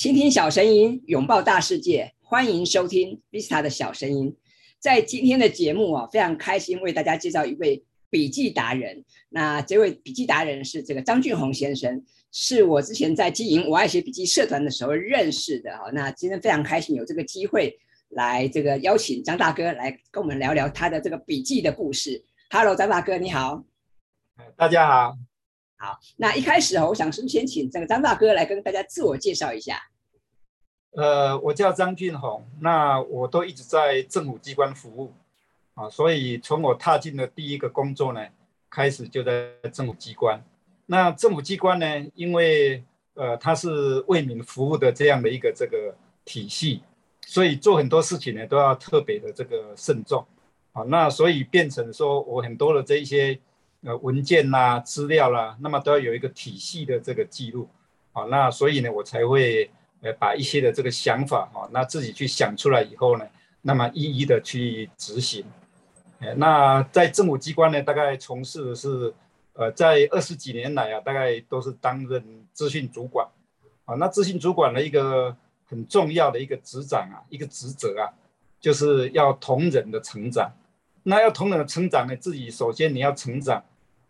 倾听小声音，拥抱大世界，欢迎收听 Vista 的小声音。在今天的节目啊，非常开心为大家介绍一位笔记达人。那这位笔记达人是这个张俊宏先生，是我之前在经营我爱写笔记社团的时候认识的哈。那今天非常开心有这个机会来这个邀请张大哥来跟我们聊聊他的这个笔记的故事。Hello，张大哥你好。大家好。好，那一开始啊，我想是先请这个张大哥来跟大家自我介绍一下。呃，我叫张俊宏，那我都一直在政府机关服务啊，所以从我踏进的第一个工作呢，开始就在政府机关。那政府机关呢，因为呃它是为民服务的这样的一个这个体系，所以做很多事情呢都要特别的这个慎重啊。那所以变成说我很多的这一些。呃，文件啦、资料啦，那么都要有一个体系的这个记录，好，那所以呢，我才会呃把一些的这个想法哈，那自己去想出来以后呢，那么一一的去执行。呃，那在政府机关呢，大概从事的是呃，在二十几年来啊，大概都是担任资讯主管，啊，那资讯主管的一个很重要的一个职掌啊，一个职责啊，就是要同仁的成长。那要同等的成长呢，自己首先你要成长。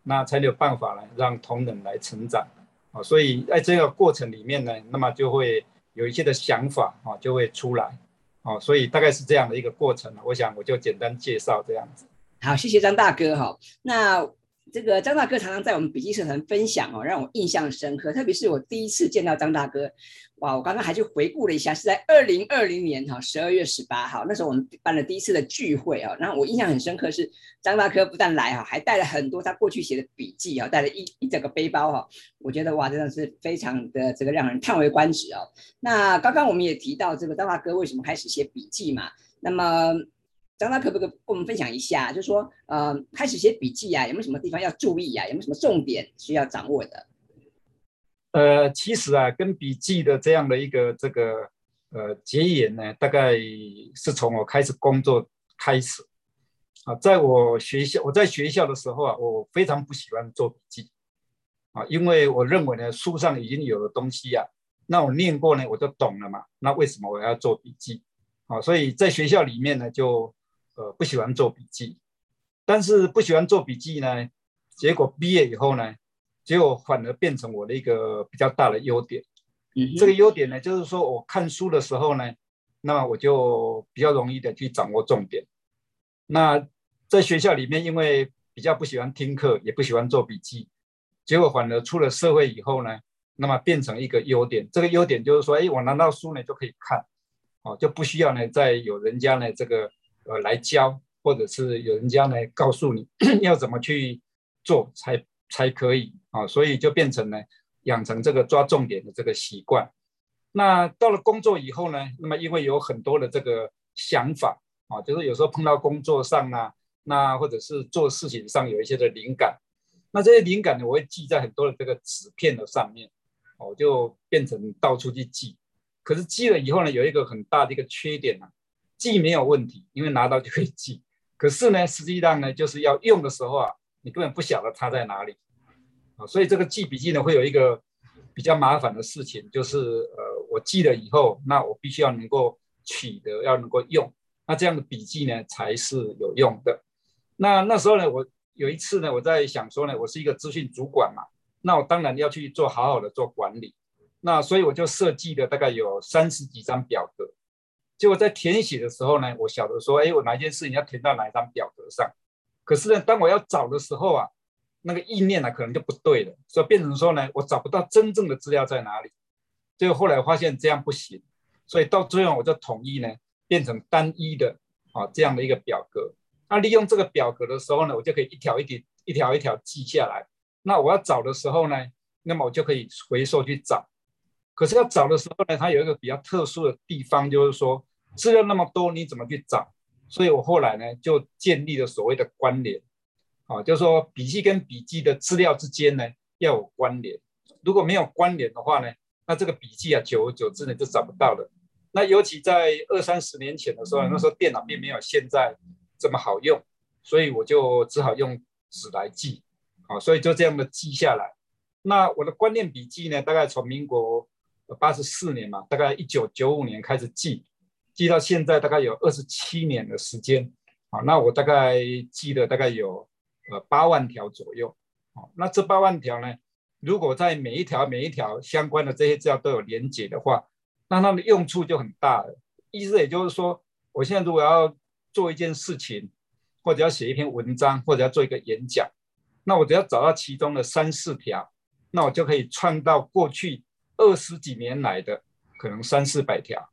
那才有办法来，让同等来成长啊，所以在这个过程里面呢，那么就会有一些的想法啊，就会出来啊，所以大概是这样的一个过程我想我就简单介绍这样子。好，谢谢张大哥哈。那这个张大哥常常在我们笔记社团分享哦，让我印象深刻。特别是我第一次见到张大哥，哇！我刚刚还去回顾了一下，是在二零二零年哈十二月十八号，那时候我们办了第一次的聚会哦。然后我印象很深刻是张大哥不但来哈，还带了很多他过去写的笔记啊，带了一一整个背包哈。我觉得哇，真的是非常的这个让人叹为观止哦。那刚刚我们也提到这个张大哥为什么开始写笔记嘛？那么。张大可不可以跟我们分享一下？就是说，呃，开始写笔记啊，有没有什么地方要注意啊？有没有什么重点需要掌握的？呃，其实啊，跟笔记的这样的一个这个呃结缘呢，大概是从我开始工作开始啊。在我学校，我在学校的时候啊，我非常不喜欢做笔记啊，因为我认为呢，书上已经有的东西啊，那我念过呢，我就懂了嘛。那为什么我要做笔记啊？所以在学校里面呢，就呃，不喜欢做笔记，但是不喜欢做笔记呢，结果毕业以后呢，结果反而变成我的一个比较大的优点。嗯，这个优点呢，就是说我看书的时候呢，那么我就比较容易的去掌握重点。那在学校里面，因为比较不喜欢听课，也不喜欢做笔记，结果反而出了社会以后呢，那么变成一个优点。这个优点就是说，哎，我拿到书呢就可以看，哦，就不需要呢再有人家呢这个。呃，来教，或者是有人家来告诉你 要怎么去做才才可以啊，所以就变成呢，养成这个抓重点的这个习惯。那到了工作以后呢，那么因为有很多的这个想法啊，就是有时候碰到工作上啊，那或者是做事情上有一些的灵感，那这些灵感呢，我会记在很多的这个纸片的上面，哦，就变成到处去记。可是记了以后呢，有一个很大的一个缺点呢。记没有问题，因为拿到就可以记。可是呢，实际上呢，就是要用的时候啊，你根本不晓得它在哪里啊。所以这个记笔记呢，会有一个比较麻烦的事情，就是呃，我记了以后，那我必须要能够取得，要能够用。那这样的笔记呢，才是有用的。那那时候呢，我有一次呢，我在想说呢，我是一个资讯主管嘛，那我当然要去做好好的做管理。那所以我就设计了大概有三十几张表格。结果在填写的时候呢，我晓得说，哎，我哪件事情要填到哪一张表格上。可是呢，当我要找的时候啊，那个意念呢可能就不对了，所以变成说呢，我找不到真正的资料在哪里。结果后来发现这样不行，所以到最后我就统一呢，变成单一的啊这样的一个表格。那利用这个表格的时候呢，我就可以一条一条一条一条记下来。那我要找的时候呢，那么我就可以回溯去找。可是要找的时候呢，它有一个比较特殊的地方，就是说。资料那么多，你怎么去找？所以我后来呢，就建立了所谓的关联，啊，就是说笔记跟笔记的资料之间呢要有关联。如果没有关联的话呢，那这个笔记啊，久而久之呢就找不到了。那尤其在二三十年前的时候，那时候电脑并没有现在这么好用，所以我就只好用纸来记，啊，所以就这样的记下来。那我的观念笔记呢，大概从民国。八十四年嘛，大概一九九五年开始记，记到现在大概有二十七年的时间。好，那我大概记了大概有呃八万条左右。好，那这八万条呢，如果在每一条每一条相关的这些资料都有连接的话，那它的用处就很大了。意思也就是说，我现在如果要做一件事情，或者要写一篇文章，或者要做一个演讲，那我只要找到其中的三四条，那我就可以串到过去二十几年来的可能三四百条。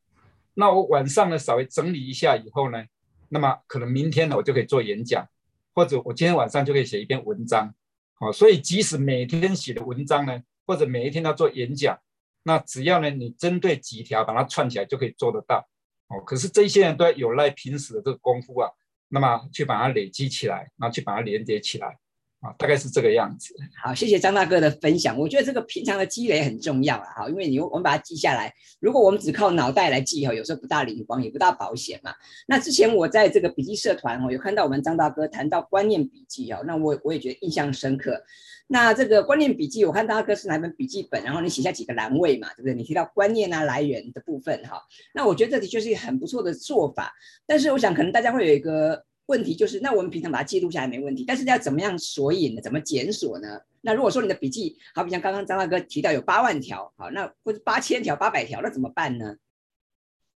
那我晚上呢稍微整理一下以后呢，那么可能明天呢我就可以做演讲，或者我今天晚上就可以写一篇文章。好，所以即使每天写的文章呢，或者每一天要做演讲，那只要呢你针对几条把它串起来就可以做得到。哦，可是这些人都要有赖平时的这个功夫啊。那么去把它累积起来，然后去把它连接起来，啊，大概是这个样子。好，谢谢张大哥的分享。我觉得这个平常的积累很重要啊，哈，因为你我们把它记下来，如果我们只靠脑袋来记哈，有时候不大灵光，也不大保险嘛。那之前我在这个笔记社团哦，有看到我们张大哥谈到观念笔记哦，那我我也觉得印象深刻。那这个观念笔记，我看大哥是拿本笔记本，然后你写下几个栏位嘛，对不对？你提到观念啊来源的部分哈，那我觉得这的确是一个很不错的做法。但是我想可能大家会有一个问题，就是那我们平常把它记录下来没问题，但是要怎么样索引呢？怎么检索呢？那如果说你的笔记，好比像刚刚张大哥提到有八万条，好，那或者八千条、八百条，那怎么办呢？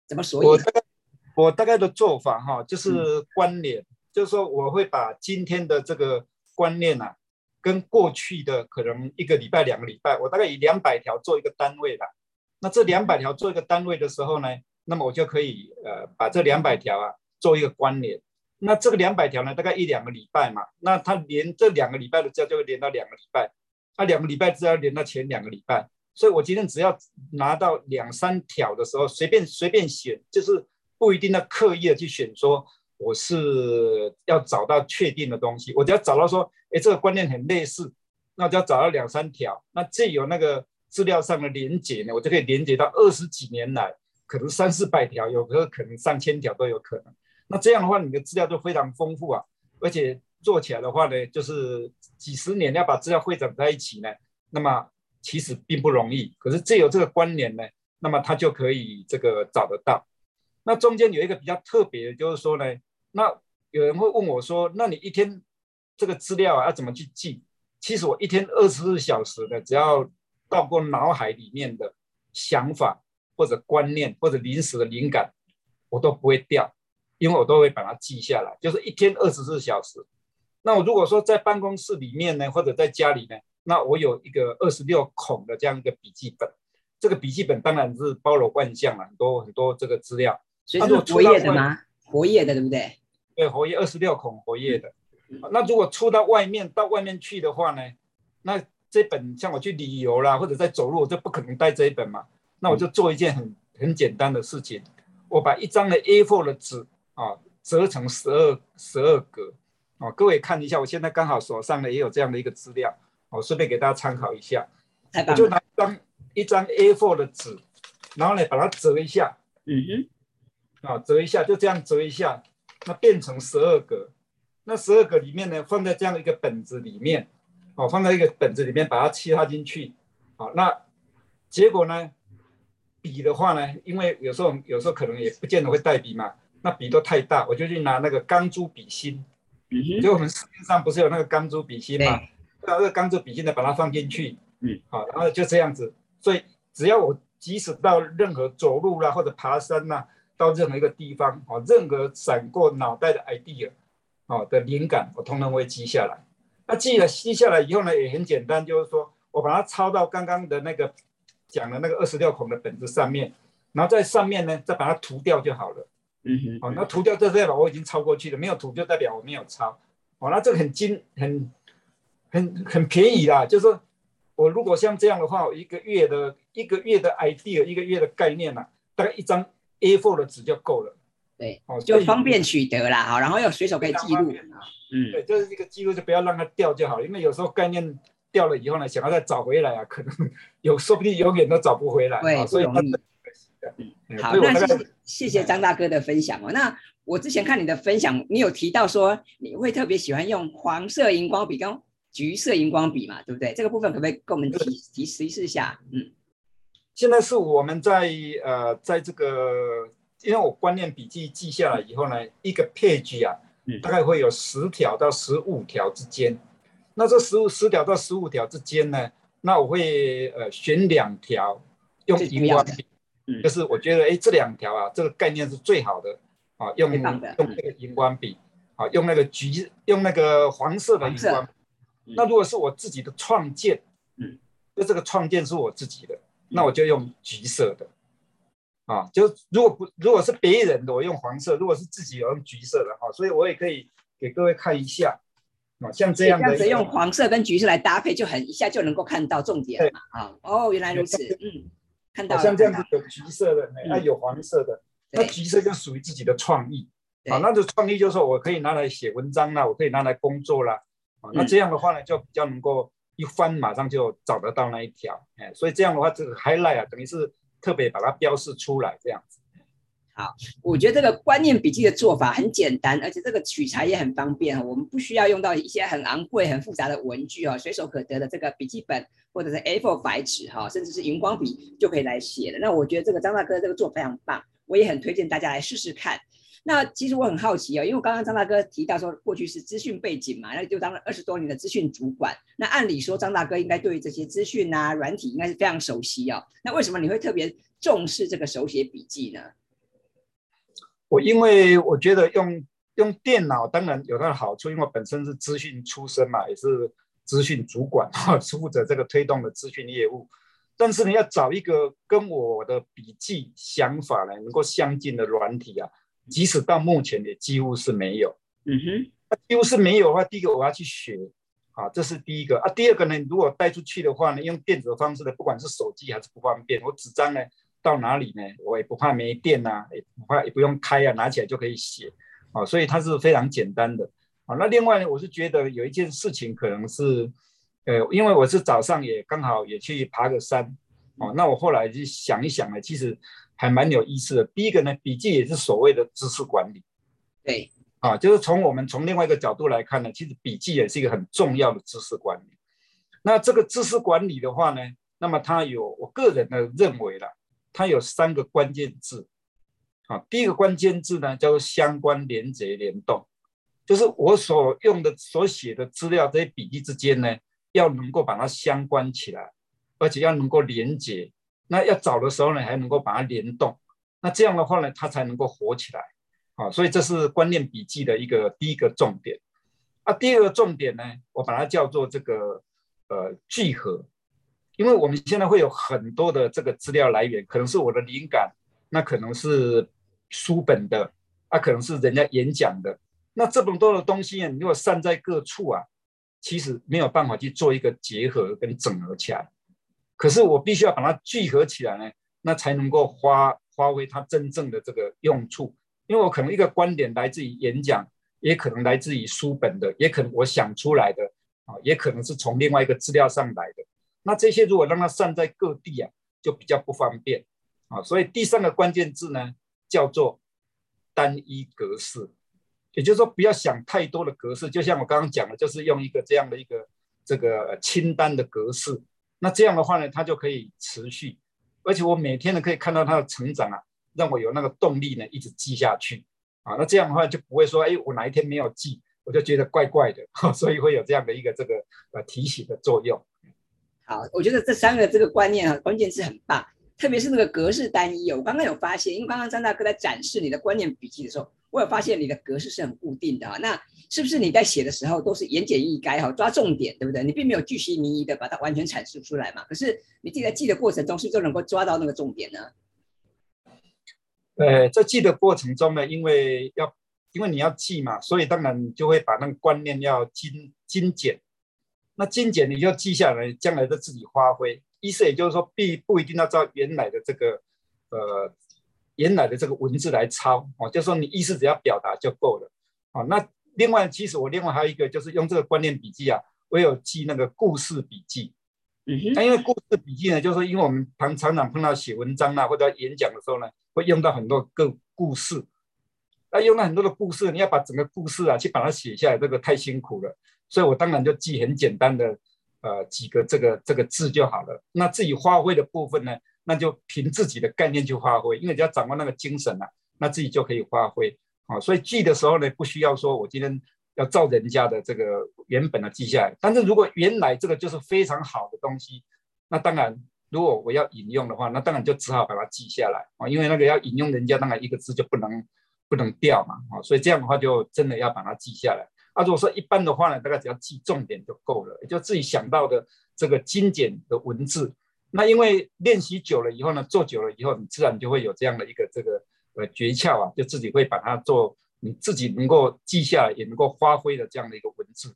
怎么索引？我大概我大概的做法哈，就是关联，就是说我会把今天的这个观念啊。跟过去的可能一个礼拜、两个礼拜，我大概以两百条做一个单位吧。那这两百条做一个单位的时候呢，那么我就可以呃把这两百条啊做一个关联。那这个两百条呢，大概一两个礼拜嘛，那它连这两个礼拜的资料就会连到两个礼拜，那两个礼拜资料连到前两个礼拜。所以我今天只要拿到两三条的时候，随便随便选，就是不一定要刻意的去选说。我是要找到确定的东西，我只要找到说，哎，这个观念很类似，那只要找到两三条，那这有那个资料上的连接呢，我就可以连接到二十几年来，可能三四百条，有时候可能上千条都有可能。那这样的话，你的资料就非常丰富啊，而且做起来的话呢，就是几十年要把资料汇整在一起呢，那么其实并不容易。可是这有这个关联呢，那么它就可以这个找得到。那中间有一个比较特别的，就是说呢。那有人会问我说：“那你一天这个资料啊要怎么去记？”其实我一天二十四小时的，只要到过脑海里面的想法或者观念或者临时的灵感，我都不会掉，因为我都会把它记下来。就是一天二十四小时。那我如果说在办公室里面呢，或者在家里呢，那我有一个二十六孔的这样一个笔记本。这个笔记本当然是包罗万象了，很多很多这个资料。所以是活页的吗？活页的，对不对？对，活页二十六孔活页的，那如果出到外面到外面去的话呢？那这本像我去旅游啦，或者在走路，我就不可能带这一本嘛。那我就做一件很很简单的事情，我把一张的 A4 的纸啊折成十二十二格啊。各位看一下，我现在刚好手上呢也有这样的一个资料，我顺便给大家参考一下。我就拿一张一张 A4 的纸，然后呢把它折一下，嗯哼，啊折一下，就这样折一下。那变成十二格，那十二个里面呢，放在这样一个本子里面，哦，放在一个本子里面，把它切插进去，好，那结果呢，笔的话呢，因为有时候有时候可能也不见得会带笔嘛，那笔都太大，我就去拿那个钢珠笔芯，就我们市面上不是有那个钢珠笔芯嘛，把那个钢珠笔芯呢，把它放进去，嗯，好，然后就这样子，所以只要我即使到任何走路啦或者爬山呐。到任何一个地方，哦，任何闪过脑袋的 idea，哦的灵感，我通通会记下来。那记了记下来以后呢，也很简单，就是说我把它抄到刚刚的那个讲的那个二十六孔的本子上面，然后在上面呢再把它涂掉就好了。嗯哼。哦，那涂掉就代表我已经超过去了，没有涂就代表我没有超。哦，那这个很精，很很很便宜啦。就是说我如果像这样的话，一个月的一个月的 idea，一个月的概念呢，大概一张。A4 的纸就够了，对，哦，就方便取得啦，好，然后又随手可以记录，嗯，对，就是这个记录就不要让它掉就好，因为有时候概念掉了以后呢，想要再找回来啊，可能 有说不定永远都找不回来，对，所以很可惜的。好，那谢谢谢谢张大哥的分享哦。那我之前看你的分享，你有提到说你会特别喜欢用黄色荧光笔跟橘色荧光笔嘛，对不对？这个部分可不可以跟我们提提提示一下？嗯。现在是我们在呃，在这个，因为我观念笔记记下来以后呢，一个 page 啊，大概会有十条到十五条之间。那这十五十条到十五条之间呢，那我会呃选两条用荧光笔，就是我觉得哎这两条啊，这个概念是最好的啊，用用那个荧光笔啊，用那个橘用那个黄色的荧光笔。那如果是我自己的创建，嗯，就这个创建是我自己的，那我就用橘色的，啊，就如果不如果是别人的，我用黄色；如果是自己，我用橘色的，哈，所以我也可以给各位看一下，啊，像这样的，这样子用黄色跟橘色来搭配，就很一下就能够看到重点嘛，啊，哦，原来如此，嗯，看到像这样子有橘色的，那有黄色的，那橘色就属于自己的创意，啊，那就创意就是说我可以拿来写文章啦，我可以拿来工作啦。啊。那这样的话呢，就比较能够一翻马上就找得到那一条，哎，所以这样的话，这个 highlight 啊，等于是特别把它标示出来这样子。好，我觉得这个观念笔记的做法很简单，而且这个取材也很方便我们不需要用到一些很昂贵、很复杂的文具哦，随手可得的这个笔记本或者是 A4 白纸哈，甚至是荧光笔就可以来写了。那我觉得这个张大哥这个做非常棒，我也很推荐大家来试试看。那其实我很好奇哦，因为我刚刚张大哥提到说过去是资讯背景嘛，那就当了二十多年的资讯主管。那按理说张大哥应该对于这些资讯啊、软体应该是非常熟悉哦。那为什么你会特别重视这个手写笔记呢？我因为我觉得用用电脑当然有它的好处，因为我本身是资讯出身嘛，也是资讯主管哈，负责这个推动的资讯业务。但是你要找一个跟我的笔记想法呢能够相近的软体啊。即使到目前也几乎是没有，嗯哼，那几乎是没有的话，第一个我要去学，啊，这是第一个啊。第二个呢，如果带出去的话呢，用电子的方式呢，不管是手机还是不方便，我纸张呢到哪里呢，我也不怕没电呐，也不怕也不用开啊，拿起来就可以写，啊，所以它是非常简单的，啊。那另外呢，我是觉得有一件事情可能是，呃，因为我是早上也刚好也去爬个山，哦，那我后来就想一想呢，其实。还蛮有意思的。第一个呢，笔记也是所谓的知识管理，对，啊，就是从我们从另外一个角度来看呢，其实笔记也是一个很重要的知识管理。那这个知识管理的话呢，那么它有我个人的认为了，它有三个关键字，啊，第一个关键字呢叫做相关连接联动，就是我所用的所写的资料这些笔记之间呢，要能够把它相关起来，而且要能够连接。那要找的时候呢，还能够把它联动，那这样的话呢，它才能够活起来，啊，所以这是观念笔记的一个第一个重点。啊，第二个重点呢，我把它叫做这个呃聚合，因为我们现在会有很多的这个资料来源，可能是我的灵感，那可能是书本的，啊，可能是人家演讲的，那这么多的东西呢，如果散在各处啊，其实没有办法去做一个结合跟整合起来。可是我必须要把它聚合起来呢，那才能够发发挥它真正的这个用处。因为我可能一个观点来自于演讲，也可能来自于书本的，也可能我想出来的啊，也可能是从另外一个资料上来的。那这些如果让它散在各地啊，就比较不方便啊。所以第三个关键字呢，叫做单一格式，也就是说不要想太多的格式。就像我刚刚讲的，就是用一个这样的一个这个清单的格式。那这样的话呢，它就可以持续，而且我每天呢可以看到它的成长啊，让我有那个动力呢一直记下去啊。那这样的话就不会说，哎，我哪一天没有记，我就觉得怪怪的，所以会有这样的一个这个呃提醒的作用。好，我觉得这三个这个观念啊，关键是很棒，特别是那个格式单一。我刚刚有发现，因为刚刚张大哥在展示你的观念笔记的时候，我有发现你的格式是很固定的啊。那是不是你在写的时候都是言简意赅哈，抓重点，对不对？你并没有巨细靡遗的把它完全阐述出来嘛？可是你自己在记的过程中，是不是就能够抓到那个重点呢？呃，在记的过程中呢，因为要因为你要记嘛，所以当然就会把那个观念要精精简。那精简你就记下来，将来的自己发挥。意思也就是说，必不一定要照原来的这个呃原来的这个文字来抄哦，就说你意思只要表达就够了。哦，那另外，其实我另外还有一个，就是用这个观念笔记啊，我有记那个故事笔记。嗯哼。那因为故事笔记呢，就是因为我们常常常碰到写文章啊，或者演讲的时候呢，会用到很多个故事。那用了很多的故事，你要把整个故事啊，去把它写下来，这个太辛苦了。所以我当然就记很简单的，呃，几个这个这个字就好了。那自己发挥的部分呢，那就凭自己的概念去发挥，因为只要掌握那个精神啊，那自己就可以发挥。啊，所以记的时候呢，不需要说我今天要照人家的这个原本的记下来。但是如果原来这个就是非常好的东西，那当然如果我要引用的话，那当然就只好把它记下来啊，因为那个要引用人家，当然一个字就不能不能掉嘛。啊，所以这样的话就真的要把它记下来。啊，如果说一般的话呢，大概只要记重点就够了，也就自己想到的这个精简的文字。那因为练习久了以后呢，做久了以后，你自然就会有这样的一个这个。呃，诀窍啊，就自己会把它做，你自己能够记下来，也能够发挥的这样的一个文字。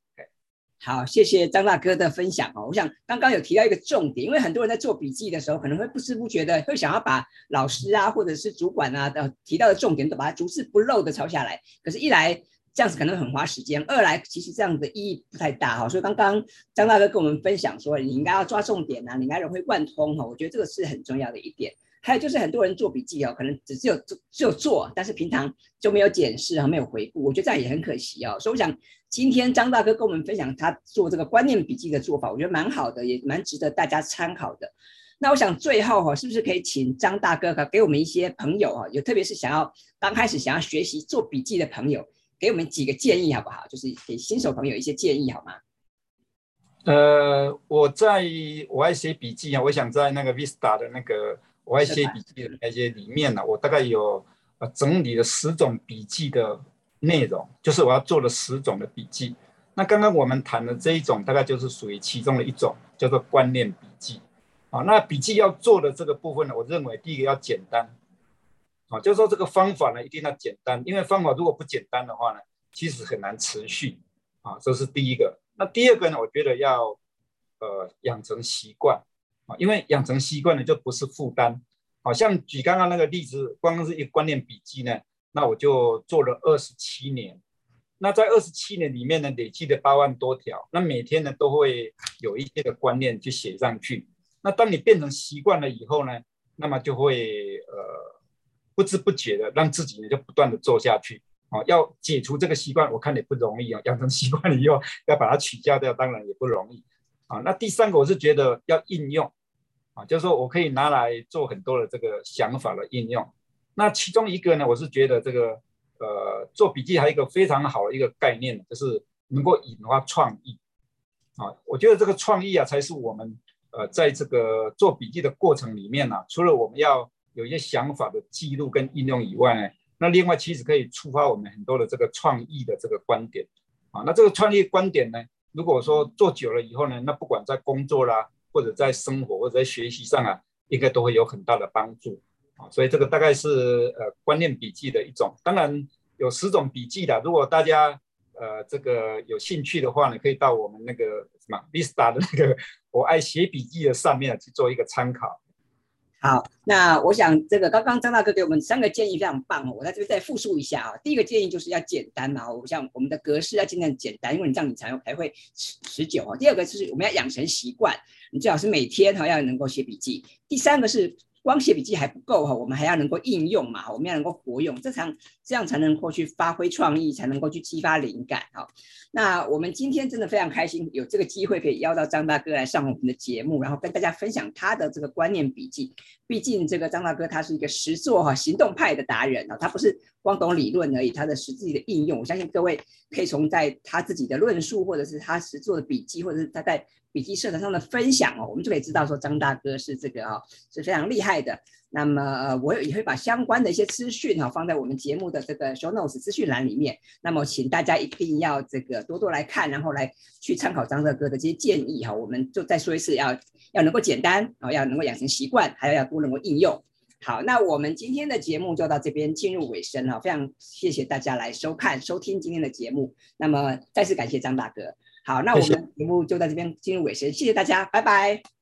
好，谢谢张大哥的分享哦。我想刚刚有提到一个重点，因为很多人在做笔记的时候，可能会不知不觉的会想要把老师啊，或者是主管啊的提到的重点都把它逐字不漏的抄下来。可是，一来这样子可能很花时间，二来其实这样的意义不太大哈。所以刚刚张大哥跟我们分享说，你应该要抓重点啊，你应该融会贯通哈。我觉得这个是很重要的一点。还有就是很多人做笔记哦，可能只是有做只有做，但是平常就没有检视啊，没有回顾，我觉得这样也很可惜哦。所以我想今天张大哥跟我们分享他做这个观念笔记的做法，我觉得蛮好的，也蛮值得大家参考的。那我想最后哈，是不是可以请张大哥给我们一些朋友哈，有特别是想要刚开始想要学习做笔记的朋友，给我们几个建议好不好？就是给新手朋友一些建议好吗？呃，我在我爱写笔记啊，我想在那个 Vista 的那个。我爱写笔记的那些里面呢，我大概有呃整理了十种笔记的内容，就是我要做了十种的笔记。那刚刚我们谈的这一种，大概就是属于其中的一种，叫做观念笔记。啊，那笔记要做的这个部分呢，我认为第一个要简单，啊，就是说这个方法呢一定要简单，因为方法如果不简单的话呢，其实很难持续。啊，这是第一个。那第二个呢，我觉得要呃养成习惯。啊，因为养成习惯呢，就不是负担。好像举刚刚那个例子，光是一个观念笔记呢，那我就做了二十七年。那在二十七年里面呢，累计的八万多条。那每天呢，都会有一些的观念去写上去。那当你变成习惯了以后呢，那么就会呃不知不觉的让自己呢就不断的做下去。啊，要解除这个习惯，我看也不容易啊。养成习惯以后，要把它取消掉，当然也不容易。啊，那第三个我是觉得要应用。啊，就是说我可以拿来做很多的这个想法的应用。那其中一个呢，我是觉得这个呃做笔记还有一个非常好的一个概念，就是能够引发创意。啊，我觉得这个创意啊，才是我们呃在这个做笔记的过程里面呢，除了我们要有一些想法的记录跟应用以外呢，那另外其实可以触发我们很多的这个创意的这个观点。啊，那这个创意观点呢，如果说做久了以后呢，那不管在工作啦。或者在生活或者在学习上啊，应该都会有很大的帮助啊，所以这个大概是呃观念笔记的一种。当然有十种笔记的，如果大家呃这个有兴趣的话呢，可以到我们那个什么 Vista 的那个我爱写笔记的上面去做一个参考。好，那我想这个刚刚张大哥给我们三个建议非常棒哦，我在这边再复述一下啊。第一个建议就是要简单嘛，我想我们的格式要尽量简单，因为你这样你才才会持持久啊。第二个就是我们要养成习惯，你最好是每天哈要能够写笔记。第三个是。光写笔记还不够哈，我们还要能够应用嘛，我们要能够活用，这才这样才能够去发挥创意，才能够去激发灵感哈。那我们今天真的非常开心，有这个机会可以邀到张大哥来上我们的节目，然后跟大家分享他的这个观念笔记。毕竟这个张大哥他是一个实作哈行动派的达人啊，他不是光懂理论而已，他的实际的应用，我相信各位可以从在他自己的论述，或者是他实做的笔记，或者是他在。笔记社团上的分享哦，我们就可以知道说张大哥是这个啊是非常厉害的。那么我也会把相关的一些资讯哈放在我们节目的这个 show notes 资讯栏里面。那么请大家一定要这个多多来看，然后来去参考张大哥的这些建议哈。我们就再说一次，要要能够简单啊，要能够养成习惯，还要要多能够应用。好，那我们今天的节目就到这边进入尾声了。非常谢谢大家来收看收听今天的节目。那么再次感谢张大哥。好，那我们节目就在这边进入尾声，谢谢大家，拜拜。